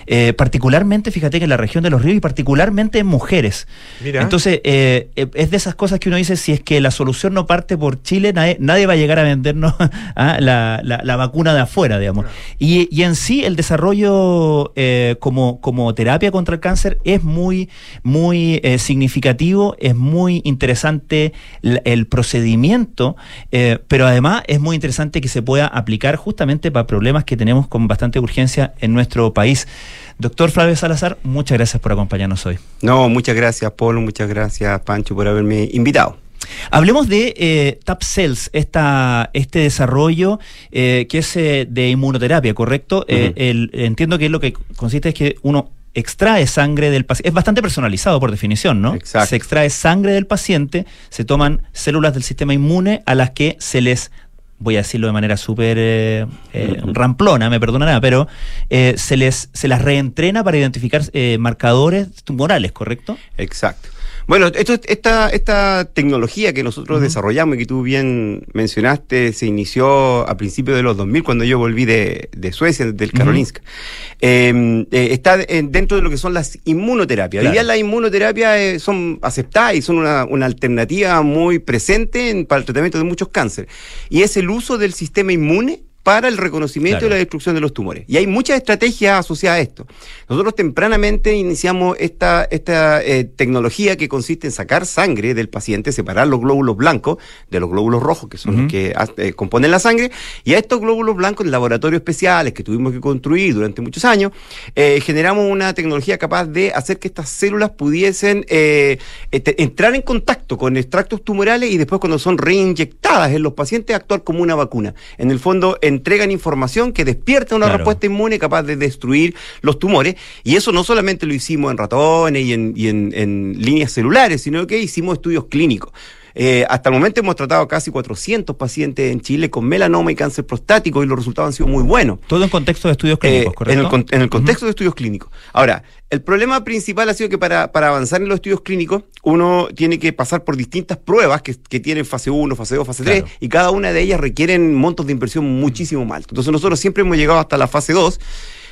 I: eh, particularmente, fíjate que en la región de los ríos y particularmente en mujeres.
A: Mira.
I: Entonces, eh, es de esas cosas que uno dice, si es que la solución no parte por Chile, nadie, nadie va a llegar a vendernos ah, la, la- la vacuna de afuera, digamos. Y, y en sí, el desarrollo como, como terapia contra el cáncer es muy, muy eh, significativo, es muy interesante el procedimiento, eh, pero además es muy interesante que se pueda aplicar justamente para problemas que tenemos con bastante urgencia en nuestro país. Doctor Flavio Salazar, muchas gracias por acompañarnos hoy.
J: No, muchas gracias, Polo, muchas gracias, Pancho, por haberme invitado.
I: Hablemos de eh, TAP Cells, esta, este desarrollo eh, que es eh, de inmunoterapia, ¿correcto? El- entiendo que lo que consiste es que uno extrae sangre del paciente, es bastante personalizado por definición, ¿no?
J: Exacto.
I: Se extrae sangre del paciente, se toman células del sistema inmune a las que se les voy a decirlo de manera súper eh, eh, ramplona, me perdonará, pero eh, se les se las reentrena para identificar eh, marcadores tumorales, ¿correcto?
J: Exacto. Bueno, esto, esta, esta tecnología que nosotros desarrollamos y que tú bien mencionaste se inició a principios de los 2000 cuando yo volví de, de Suecia, del. Karolinska. Eh, eh, está en- dentro de lo que son las inmunoterapias. Hoy
I: Claro.
J: día las inmunoterapias eh, son aceptadas y son una, una alternativa muy presente en- para el tratamiento de muchos cánceres. Y es el uso del sistema inmune para el reconocimiento
I: Claro.
J: y la destrucción de los tumores. Y hay muchas estrategias asociadas a esto. Nosotros tempranamente iniciamos esta, esta eh, tecnología que consiste en sacar sangre del paciente, separar los glóbulos blancos de los glóbulos rojos, que son los que eh, componen la sangre, y a estos glóbulos blancos en laboratorios especiales que tuvimos que construir durante muchos años, eh, generamos una tecnología capaz de hacer que estas células pudiesen este, entrar en contacto con extractos tumorales y después cuando son reinyectadas en los pacientes actuar como una vacuna. En el fondo entregan información que despierta una
I: Claro.
J: respuesta inmune capaz de destruir los tumores y eso no solamente lo hicimos en ratones y en, y en- en líneas celulares, sino que hicimos estudios clínicos. Eh, hasta el momento hemos tratado casi 400 pacientes en Chile con melanoma y cáncer prostático y los resultados han sido muy buenos.
I: Todo en contexto de estudios clínicos,
J: Eh,
I: ¿correcto?
J: En el, con- en el contexto de estudios clínicos. Ahora, el problema principal ha sido que para, para avanzar en los estudios clínicos, uno tiene que pasar por distintas pruebas que, que tienen fase 1, fase 2, fase 3,
I: Claro.
J: y cada una de ellas requieren montos de inversión muchísimo más altos. Entonces nosotros siempre hemos llegado hasta la fase 2,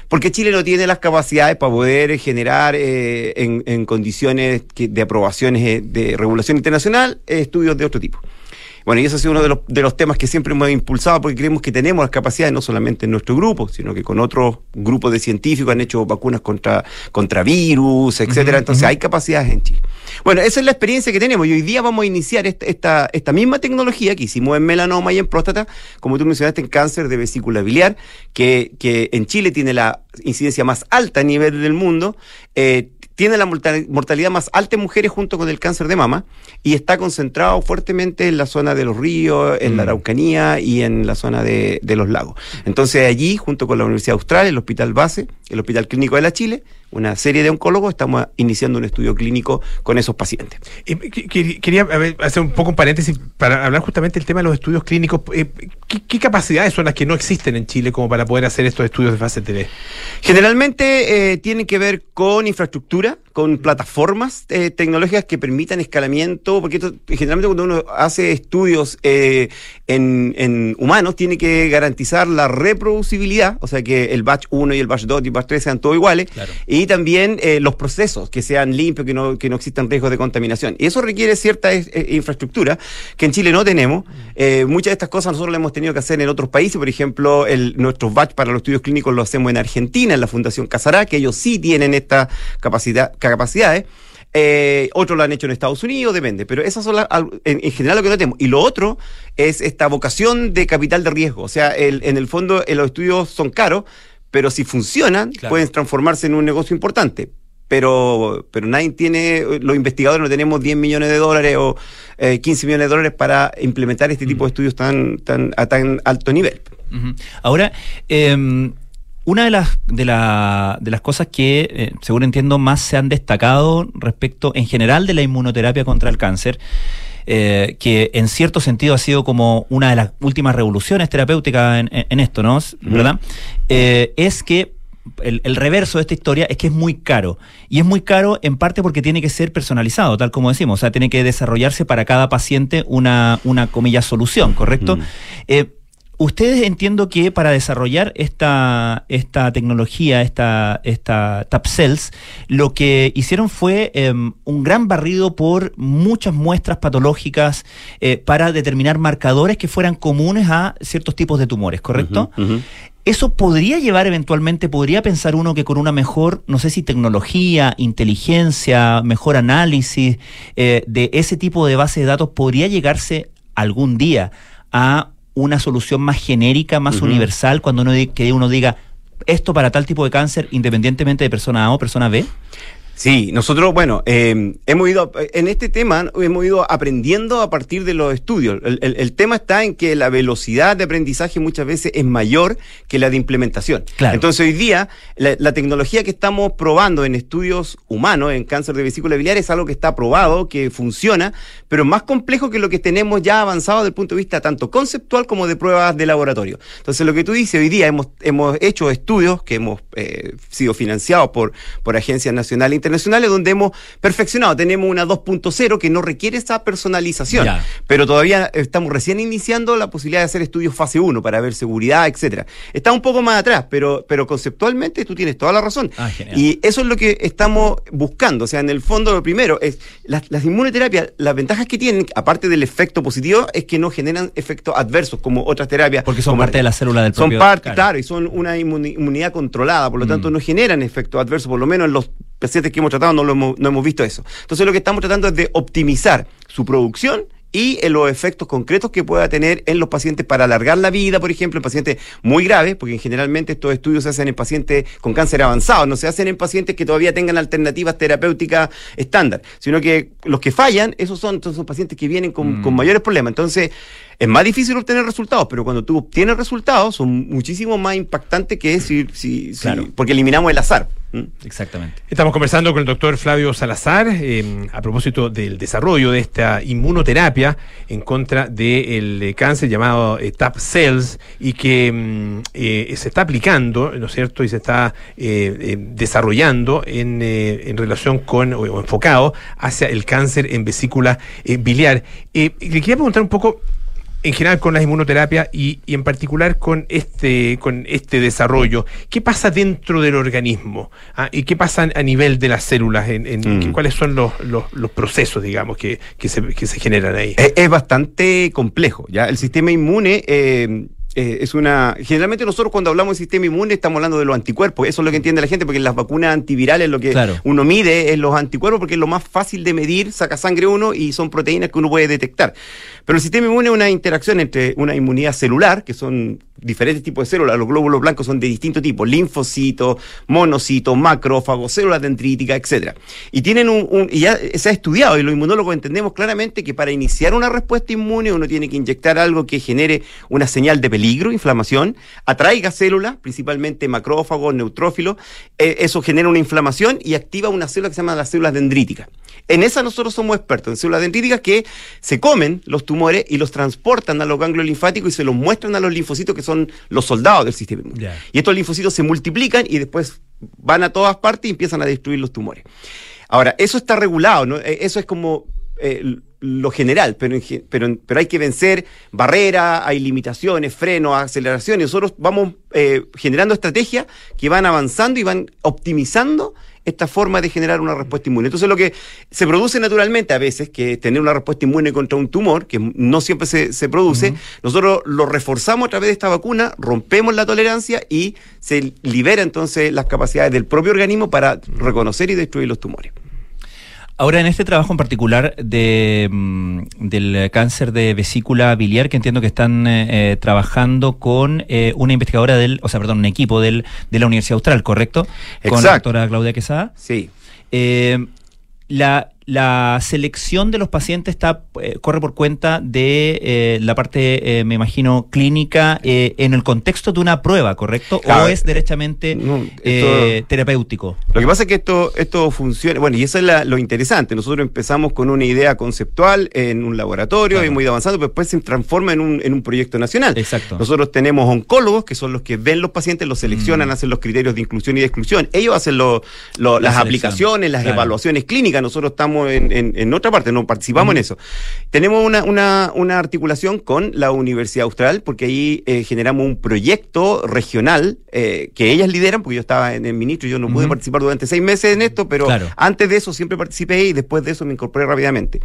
J: porque Chile no tiene las capacidades para poder generar eh, en, en condiciones que- de aprobaciones eh, de regulación internacional eh, estudios de otro tipo. Bueno, y ese ha sido uno de los, de los temas que siempre hemos impulsado porque creemos que tenemos las capacidades no solamente en nuestro grupo, sino que con otros grupos de científicos han hecho vacunas contra, contra virus, etcétera. Entonces hay capacidades en Chile. Bueno, esa es la experiencia que tenemos y hoy día vamos a iniciar esta, esta, esta misma tecnología que hicimos en melanoma y en próstata, como tú mencionaste, en cáncer de vesícula biliar, que, que en Chile tiene la incidencia más alta a nivel del mundo. eh, tiene la mortal- mortalidad más alta en mujeres junto con el cáncer de mama y está concentrado fuertemente en la zona de los ríos, en la Araucanía y en la zona de, de los lagos. Entonces allí, junto con la Universidad Austral, el Hospital Base, el Hospital Clínico de la Chile, una serie de oncólogos, estamos iniciando un estudio clínico con esos pacientes.
A: Eh, que- que- Quería ver, hacer un poco un paréntesis para hablar justamente del tema de los estudios clínicos. Eh, ¿Qué, qué capacidades son las que no existen en Chile como para poder hacer estos estudios de fase 3?
J: Generalmente eh, tienen que ver con infraestructura, con plataformas eh, tecnológicas que permitan escalamiento, porque esto, generalmente cuando uno hace estudios eh, en, en humanos tiene que garantizar la reproducibilidad, o sea que el batch 1 y el batch 2 y el batch 3 sean todos iguales, y también eh, los procesos que sean limpios, que no, que no existan riesgos de contaminación. Y eso requiere cierta infraestructura que en Chile no tenemos. Eh, muchas de estas cosas nosotros las hemos tenido que hacer en otros países, por ejemplo, el, nuestros batch para los estudios clínicos lo hacemos en Argentina, en la Fundación Casará, que ellos sí tienen esta capacidad, capacidades. Eh, otros lo han hecho en Estados Unidos, depende, pero esas son las, en, en general lo que no tenemos. Y lo otro es esta vocación de capital de riesgo. O sea, el- en el fondo eh, los estudios son caros, pero si funcionan,
I: Claro.
J: pueden transformarse en un negocio importante. Pero, pero nadie tiene, los investigadores no tenemos 10 millones de dólares o eh, 15 millones de dólares para implementar este tipo de estudios tan, tan, a tan alto nivel.
I: Ahora, eh, una de las, de, la- de las cosas que, eh, según entiendo, más se han destacado respecto en general de la inmunoterapia contra el cáncer, eh, que en cierto sentido ha sido como una de las últimas revoluciones terapéuticas en, esto, ¿no? ¿Verdad? Eh, es que el, el reverso de esta historia es que es muy caro. Y es muy caro en parte porque tiene que ser personalizado, tal como decimos. O sea, tiene que desarrollarse para cada paciente una, una comilla, solución, ¿correcto? Eh, Ustedes entiendo que para desarrollar esta, esta tecnología, esta, esta TAPCELS, lo que hicieron fue em, un gran barrido por muchas muestras patológicas eh, para determinar marcadores que fueran comunes a ciertos tipos de tumores, ¿correcto? Eso podría llevar eventualmente, podría pensar uno que con una mejor, no sé si tecnología, inteligencia, mejor análisis eh, de ese tipo de base de datos, podría llegarse algún día a una solución más genérica, más universal, cuando uno, que uno diga esto para tal tipo de cáncer, independientemente de persona A o persona B.
J: Sí, nosotros, bueno, eh, hemos ido, en este tema hemos ido aprendiendo a partir de los estudios. El, el- el tema está en que la velocidad de aprendizaje muchas veces es mayor que la de implementación.
I: Claro.
J: Entonces hoy día la, la tecnología que estamos probando en estudios humanos, en cáncer de vesícula biliar, es algo que está probado, que funciona, pero más complejo que lo que tenemos ya avanzado desde el punto de vista tanto conceptual como de pruebas de laboratorio. Entonces lo que tú dices, hoy día hemos, hemos hecho estudios que hemos eh, sido financiados por, por agencias nacionales internacionales donde hemos perfeccionado. Tenemos una 2.0 que no requiere esa personalización,
I: Ya.
J: pero todavía estamos recién iniciando la posibilidad de hacer estudios fase 1 para ver seguridad, etcétera. Está un poco más atrás, pero, pero conceptualmente tú tienes toda la razón.
I: Ah.
J: Y eso es lo que estamos buscando. O sea, en el fondo, lo primero es las, las inmunoterapias, las ventajas que tienen, aparte del efecto positivo, es que no generan efectos adversos como otras terapias.
I: Porque son
J: como-
I: parte de la célula del
J: Son
I: propio
J: parte,
I: cáncer.
J: claro, y son una inmuni- inmunidad controlada, por lo tanto
I: Mm.
J: no generan efectos adversos, por lo menos en los pacientes que hemos tratado no, lo hemos, no hemos visto eso. Entonces lo que estamos tratando es de optimizar su producción y en los efectos concretos que pueda tener en los pacientes para alargar la vida, por ejemplo, en pacientes muy graves, porque generalmente estos estudios se hacen en pacientes con cáncer avanzado, no se hacen en pacientes que todavía tengan alternativas terapéuticas estándar, sino que los que fallan, esos son, son pacientes que vienen con,
I: Mm.
J: con mayores problemas. Entonces, es más difícil obtener resultados, pero cuando tú obtienes resultados, son muchísimo más impactantes que si, si, si-
I: Claro.
J: porque eliminamos el azar.
I: Exactamente.
A: Estamos conversando con el doctor Flavio Salazar eh, a propósito del desarrollo de esta inmunoterapia en contra del eh, cáncer llamado eh, TAP Cells y que mm, eh, se está aplicando, ¿no es cierto? Y se está eh, eh, desarrollando en, eh, en relación con, o, o enfocado hacia el cáncer en vesícula eh, biliar. Eh, le quería preguntar un poco en general con las inmunoterapias y, y en particular con este, con este desarrollo. ¿Qué pasa dentro del organismo? Ah, ¿Y qué pasa a nivel de las células? En, en-
J: Mm.
A: ¿Cuáles son los, los- los procesos, digamos, que, que se, que se generan ahí?
J: Es, es bastante complejo. ¿ya? El sistema inmune eh, eh, es una. Generalmente nosotros cuando hablamos de sistema inmune estamos hablando de los anticuerpos. Eso es lo que entiende la gente, porque las vacunas antivirales lo que
I: Claro.
J: uno mide es los anticuerpos, porque es lo más fácil de medir, saca sangre uno y son proteínas que uno puede detectar. Pero el sistema inmune es una interacción entre una inmunidad celular, que son diferentes tipos de células. Los glóbulos blancos son de distintos tipos: linfocitos, monocitos, macrófagos, células dendríticas, etcétera. Y tienen un, un- y ya se ha estudiado, y los inmunólogos entendemos claramente que para iniciar una respuesta inmune uno tiene que inyectar algo que genere una señal de peligro, inflamación, atraiga células, principalmente macrófagos, neutrófilos, eh, eso genera una inflamación y activa una célula que se llama las células dendríticas. En esa nosotros somos expertos, en células dendríticas que se comen los tumores y los transportan a los ganglios linfáticos y se los muestran a los linfocitos que son los soldados del sistema inmune. Y estos linfocitos se multiplican y después van a todas partes y empiezan a destruir los tumores. Ahora, eso está regulado, ¿no? Eh, Eso es como eh, lo general, pero, pero, pero hay que vencer barreras, hay limitaciones, frenos, aceleraciones. Nosotros vamos eh, generando estrategias que van avanzando y van optimizando esta forma de generar una respuesta inmune. Entonces lo que se produce naturalmente a veces, que tener una respuesta inmune contra un tumor, que no siempre se, se produce, nosotros lo reforzamos a través de esta vacuna, rompemos la tolerancia y se libera entonces las capacidades del propio organismo para reconocer y destruir los tumores.
I: Ahora, en este trabajo en particular de, mm, del cáncer de vesícula biliar, que entiendo que están eh, eh, trabajando con eh, una investigadora del, o sea, perdón, un equipo del, de la Universidad Austral, ¿correcto? Con la doctora Claudia Quesada.
J: Sí.
I: Eh, la, la selección de los pacientes está eh, corre por cuenta de eh, la parte, eh, me imagino, clínica eh, en el contexto de una prueba, ¿correcto?
J: Claro,
I: ¿O es derechamente terapéutico?
J: Lo que pasa es que esto, esto funciona, bueno, y eso es la- lo interesante. Nosotros empezamos con una idea conceptual en un laboratorio y muy avanzado, pero después se transforma en un, en un proyecto nacional.
I: Exacto.
J: Nosotros tenemos oncólogos, que son los que ven los pacientes, los seleccionan, hacen los criterios de inclusión y de exclusión. Ellos hacen lo- lo-
I: La
J: las
I: selección,
J: aplicaciones, las
I: claro.
J: evaluaciones clínicas. Nosotros estamos en, en- en otra parte, no participamos en eso. Tenemos una, una- una articulación con la Universidad Austral, porque ahí eh, generamos un proyecto regional eh, que ellas lideran, porque yo estaba en el ministro y yo no pude participar durante seis meses en esto, pero
I: Claro.
J: antes de eso siempre participé y después de eso me incorporé rápidamente.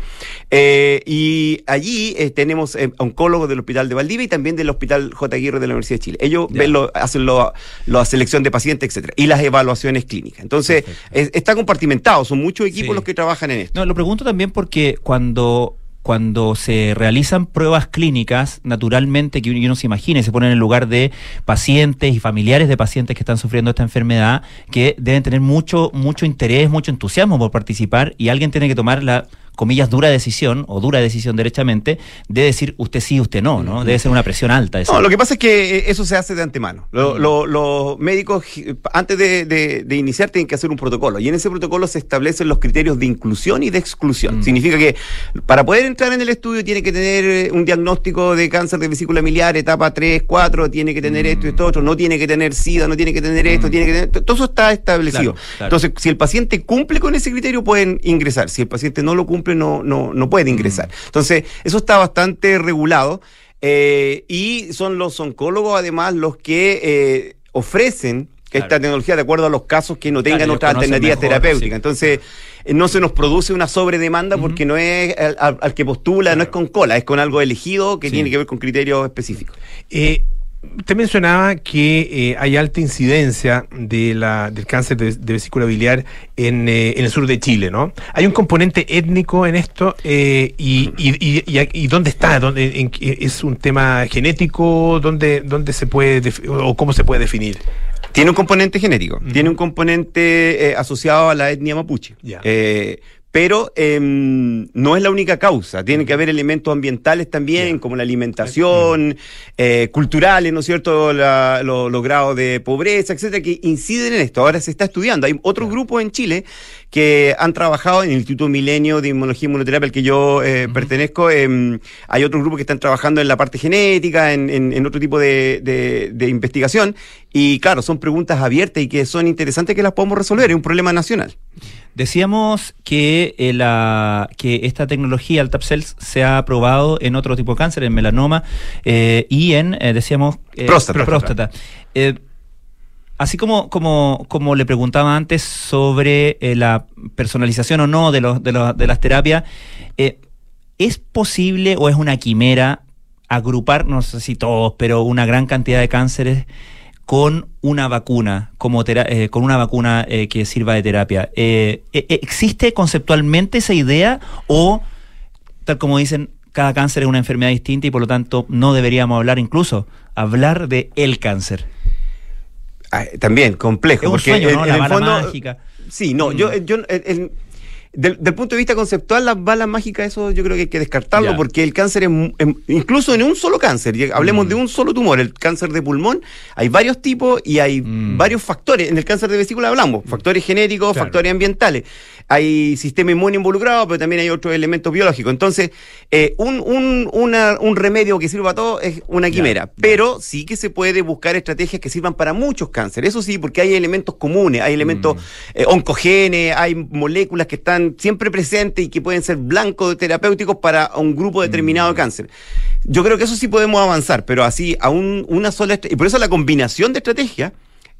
J: Eh, y allí tenemos oncólogos del Hospital de Valdivia y también del Hospital J. Aguirre de la Universidad de Chile. Ellos
I: Ya.
J: ven lo- hacen lo- la selección de pacientes, etcétera, y las evaluaciones clínicas. Entonces, es- está compartimentado, son muchos equipos
I: Sí.
J: los que trabajan en
I: No, lo pregunto también porque cuando, cuando se realizan pruebas clínicas, naturalmente que uno se imagine, se pone en el lugar de pacientes y familiares de pacientes que están sufriendo esta enfermedad, que deben tener mucho, mucho interés, mucho entusiasmo por participar, y alguien tiene que tomar la comillas, dura decisión, o dura decisión derechamente, de decir usted sí, usted no, ¿no? Debe ser una presión alta.
J: No, lo que pasa es que eh, eso se hace de antemano. Lo- lo- los médicos, eh, antes de, de- de iniciar, tienen que hacer un protocolo. Y en ese protocolo se establecen los criterios de inclusión y de exclusión. Significa que para poder entrar en el estudio tiene que tener eh, un diagnóstico de cáncer de vesícula miliar, etapa 3, 4, tiene que tener esto y esto otro, no tiene que tener SIDA, no tiene que tener esto, tiene que tener... Todo eso está establecido.
I: Claro, claro.
J: Entonces, si el paciente cumple con ese criterio, pueden ingresar. Si el paciente no lo cumple, no, no, no puede ingresar. Entonces, eso está bastante regulado. eh, y son los oncólogos, además, los que eh, ofrecen esta tecnología de acuerdo a los casos que no tengan
I: ellos
J: otras alternativas
I: mejor,
J: terapéuticas.
I: sí.
J: Entonces, eh, no se nos produce una sobredemanda porque no es al, que postula, no es con cola, es con algo elegido que
A: Sí.
J: tiene que ver con criterios específicos.
A: Eh, Usted mencionaba que eh, hay alta incidencia de la, del cáncer de, de vesícula biliar en, eh, en el sur de Chile, ¿no? ¿Hay un componente étnico en esto? Eh, y, y, y- dónde está? ¿Dónde, en ¿Es un tema genético? ¿Dónde, dónde se puede o cómo se puede definir?
J: Tiene un componente genético, tiene un componente asociado a la etnia mapuche.
A: Ya.
J: Eh, pero em, no es la única causa. Tiene que haber elementos ambientales también, como la alimentación, eh, culturales, ¿no es cierto? La- lo- los grados de pobreza, etcétera, que inciden en esto. Ahora se está estudiando. Hay otros grupos en Chile que han trabajado en el Instituto Milenio de Inmunología y Inmunoterapia, al que yo eh, pertenezco. em, hay otros grupos que están trabajando en la parte genética, en, en- en otro tipo de, de- de investigación. Y claro, son preguntas abiertas y que son interesantes que las podemos resolver. Es un problema nacional.
I: Decíamos que, eh, la, que esta tecnología, el TAPCELS, se ha probado en otro tipo de cáncer, en melanoma eh, y en, eh, decíamos, eh,
J: Próstata.
I: próstata. Eh, así como, como, como le preguntaba antes sobre eh, la personalización o no de, los, de, los- de las terapias, eh, ¿es posible o es una quimera agrupar, no sé si todos, pero una gran cantidad de cánceres con una vacuna, como eh, con una vacuna eh, que sirva de terapia. Eh, eh, ¿Existe conceptualmente esa idea o, tal como dicen, cada cáncer es una enfermedad distinta y por lo tanto no deberíamos hablar incluso, hablar de el cáncer?
J: Ah, también complejo.
I: Es un
J: porque
I: sueño,
J: en-
I: ¿no?
J: en
I: La
J: el fondo-
I: mágica.
J: Sí, no, yo, yo el- del, del punto de vista conceptual, las balas mágicas, eso yo creo que hay que descartarlo
I: Ya.
J: porque el cáncer es, em- incluso en un solo cáncer, hablemos
I: Mm.
J: de un solo tumor, el cáncer de pulmón, hay varios tipos y hay
I: Mm.
J: varios factores. En el cáncer de vesícula hablamos, factores genéticos,
A: Claro.
J: factores ambientales. Hay sistema inmune involucrado, pero también hay otros elementos biológicos. Entonces, eh, un, un, una- un remedio que sirva a todo es una quimera, pero sí que se puede buscar estrategias que sirvan para muchos cánceres. Eso sí, porque hay elementos comunes, hay elementos eh, oncogenes, hay moléculas que están siempre presentes y que pueden ser blancos terapéuticos para un grupo determinado de cáncer. Yo creo que eso sí podemos avanzar, pero así a un- una sola y por eso la combinación de estrategias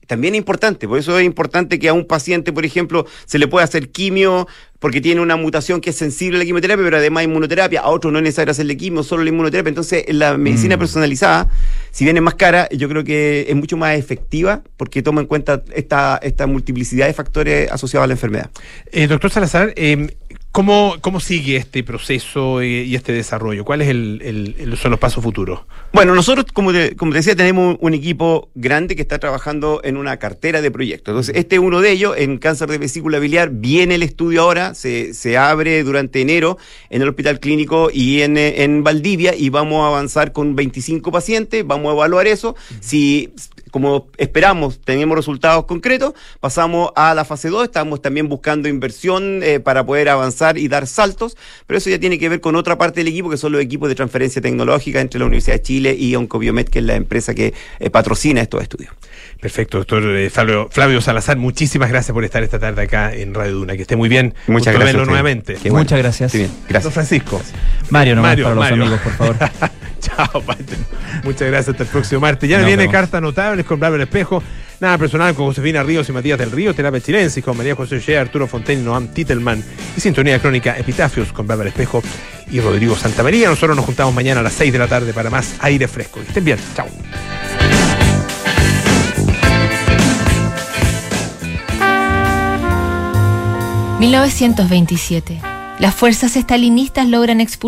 J: también es importante, por eso es importante que a un paciente, por ejemplo, se le pueda hacer quimio porque tiene una mutación que es sensible a la quimioterapia, pero además inmunoterapia, a otros no es necesario hacerle quimio, solo la inmunoterapia. Entonces, la medicina
I: Mm.
J: personalizada, si bien es más cara, yo creo que es mucho más efectiva porque toma en cuenta esta, esta multiplicidad de factores asociados a la enfermedad.
A: Eh, doctor Salazar, eh, ¿cómo, ¿cómo sigue este proceso y este desarrollo? ¿Cuáles el, el- son los pasos futuros?
J: Bueno, nosotros, como te, como te decía, tenemos un equipo grande que está trabajando en una cartera de proyectos. Entonces, este es uno de ellos. En cáncer de vesícula biliar viene el estudio ahora, se, se abre durante enero en el Hospital Clínico y en, en Valdivia y vamos a avanzar con 25 pacientes, vamos a evaluar eso. Si, como esperamos, tenemos resultados concretos, pasamos a la fase 2, estamos también buscando inversión eh, para poder avanzar y dar saltos, pero eso ya tiene que ver con otra parte del equipo, que son los equipos de transferencia tecnológica entre la Universidad de Chile y Oncobiomet, que es la empresa que eh, patrocina estos estudios.
A: Perfecto, doctor eh, Flavio, Flavio Salazar, muchísimas gracias por estar esta tarde acá en Radio Duna. Que esté muy bien.
J: Muchas gracias
A: nuevamente.
J: Qué bueno.
I: Muchas gracias.
J: Sí, bien,
A: Don
J: gracias.
A: Francisco.
I: Mario, nomás
A: Mario,
I: para los
A: Mario.
I: amigos, por favor.
A: Chao, Pate. Muchas gracias. Hasta el próximo martes. Ya
I: Nos
A: viene. Cartas Notables con Bárbara Espejo. Nada personal con Josefina Ríos y Matías del Río. Terapia Chilensis con María José Shea, Arturo Fontaine, Noam Titelman. Y Sintonía Crónica Epitafios con Bárbara Espejo y Rodrigo Santamaría. Nosotros nos juntamos mañana a las 6 de la tarde para más aire fresco. Que estén bien. Chao.
K: ...1927... Las fuerzas estalinistas logran expulsar